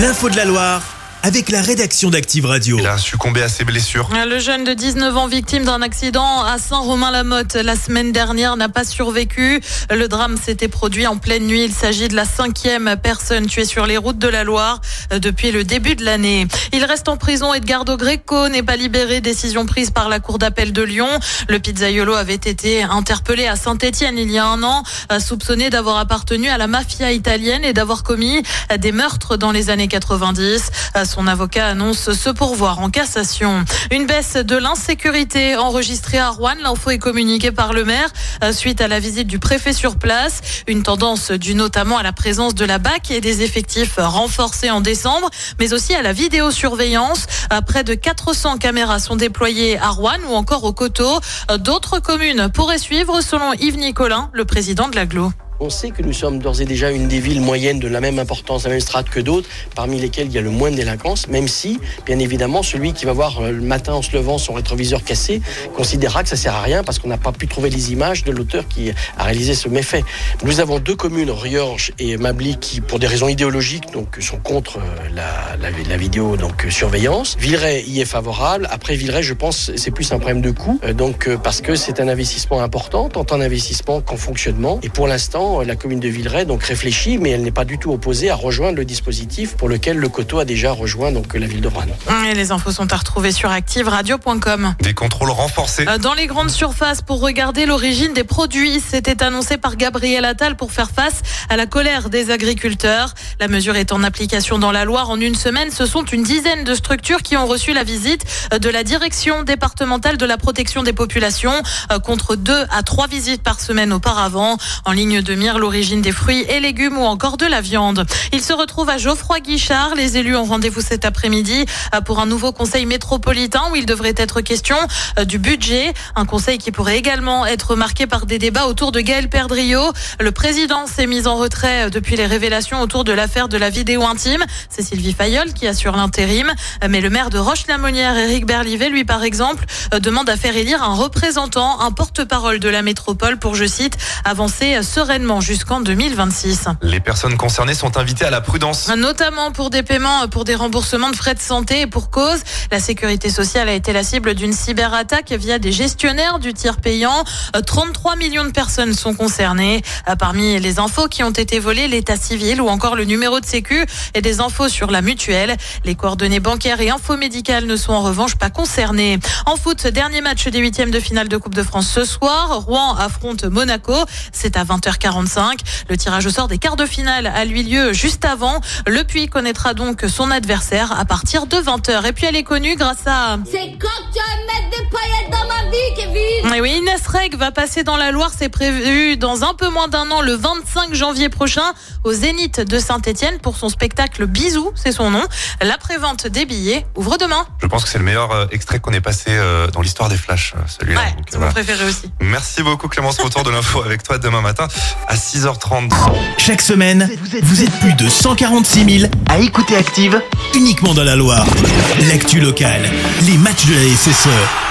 L'info de la Loire avec la rédaction d'Active Radio. Il a succombé à ses blessures. Le jeune de 19 ans victime d'un accident à Saint-Romain-la-Motte la semaine dernière n'a pas survécu. Le drame s'était produit en pleine nuit. Il s'agit de la cinquième personne tuée sur les routes de la Loire depuis le début de l'année. Il reste en prison. Edgardo Greco n'est pas libéré. Décision prise par la Cour d'appel de Lyon. Le pizzaiolo avait été interpellé à Saint-Etienne il y a un an, soupçonné d'avoir appartenu à la mafia italienne et d'avoir commis des meurtres dans les années 90. Son avocat annonce ce pourvoir en cassation. Une baisse de l'insécurité enregistrée à Rouen. L'info est communiquée par le maire euh, suite à la visite du préfet sur place. Une tendance due notamment à la présence de la BAC et des effectifs renforcés en décembre, mais aussi à la vidéosurveillance. Euh, près de 400 caméras sont déployées à Rouen ou encore au Coteau. Euh, d'autres communes pourraient suivre selon Yves Nicolin, le président de l'aglo. On sait que nous sommes d'ores et déjà une des villes moyennes de la même importance, la même strate que d'autres, parmi lesquelles il y a le moins de délinquance, même si, bien évidemment, celui qui va voir euh, le matin en se levant son rétroviseur cassé considérera que ça sert à rien parce qu'on n'a pas pu trouver les images de l'auteur qui a réalisé ce méfait. Nous avons deux communes, Riorges et Mably, qui, pour des raisons idéologiques, donc, sont contre euh, la, la, vidéo donc surveillance. Villeray y est favorable. Après Villeray, je pense, c'est plus un problème de coût, euh, donc parce que c'est un investissement important, tant en investissement qu'en fonctionnement. Et pour l'instant, la commune de Villeray donc réfléchit, mais elle n'est pas du tout opposée à rejoindre le dispositif pour lequel le Coteau a déjà rejoint donc la ville de Rouen. Et les infos sont à retrouver sur activeradio.com. Des contrôles renforcés. Euh, dans les grandes surfaces pour regarder l'origine des produits, c'était annoncé par Gabriel Attal pour faire face à la colère des agriculteurs. La mesure est en application dans la Loire. En une semaine, ce sont une dizaine de structures qui ont reçu la visite de la direction départementale de la protection des populations euh, contre deux à trois visites par semaine auparavant. En ligne de l'origine des fruits et légumes ou encore de la viande. Il se retrouve à Geoffroy Guichard. Les élus ont rendez-vous cet après-midi euh, pour un nouveau conseil métropolitain où il devrait être question euh, du budget. Un conseil qui pourrait également être marqué par des débats autour de Gaël Perdriau. Le président s'est mis en retrait euh, depuis les révélations autour de l'affaire de la vidéo intime. C'est Sylvie Fayol qui assure l'intérim. Mais le maire de Roche-la-Monière, Éric Berlivet, lui par exemple, demande à faire élire un représentant, un porte-parole de la métropole pour, je cite, avancer sereinement jusqu'en 2026. Les personnes concernées sont invitées à la prudence. Notamment pour des paiements, pour des remboursements de frais de santé et pour cause. La sécurité sociale a été la cible d'une cyberattaque via des gestionnaires du tiers payant. 33 millions de personnes sont concernées. Parmi les infos qui ont été volées, l'état civil ou encore le numéro de sécu et des infos sur la mutuelle. Les coordonnées bancaires et infomédicales ne sont en revanche pas concernées. En foot, dernier match des huitièmes de finale de Coupe de France ce soir. Rouen affronte Monaco. C'est à 20h40. Le tirage au sort des quarts de finale a lui lieu juste avant. Le Puy connaîtra donc son adversaire à partir de 20h. Et puis elle est connue grâce à... C'est Et oui, Inès Reg va passer dans la Loire. C'est prévu dans un peu moins d'un an, le 25 janvier prochain, au Zénith de Saint-Etienne pour son spectacle Bisous, c'est son nom. La prévente des billets ouvre demain. Je pense que c'est le meilleur euh, extrait qu'on ait passé euh, dans l'histoire des flashs, euh, celui-là. Ouais, c'est mon préféré aussi. Merci beaucoup Clémence, retour de l'info avec toi demain matin à 6h30. Chaque semaine, vous êtes plus de 146 000 à écouter Active uniquement dans la Loire. L'actu locale, les matchs de la SSE,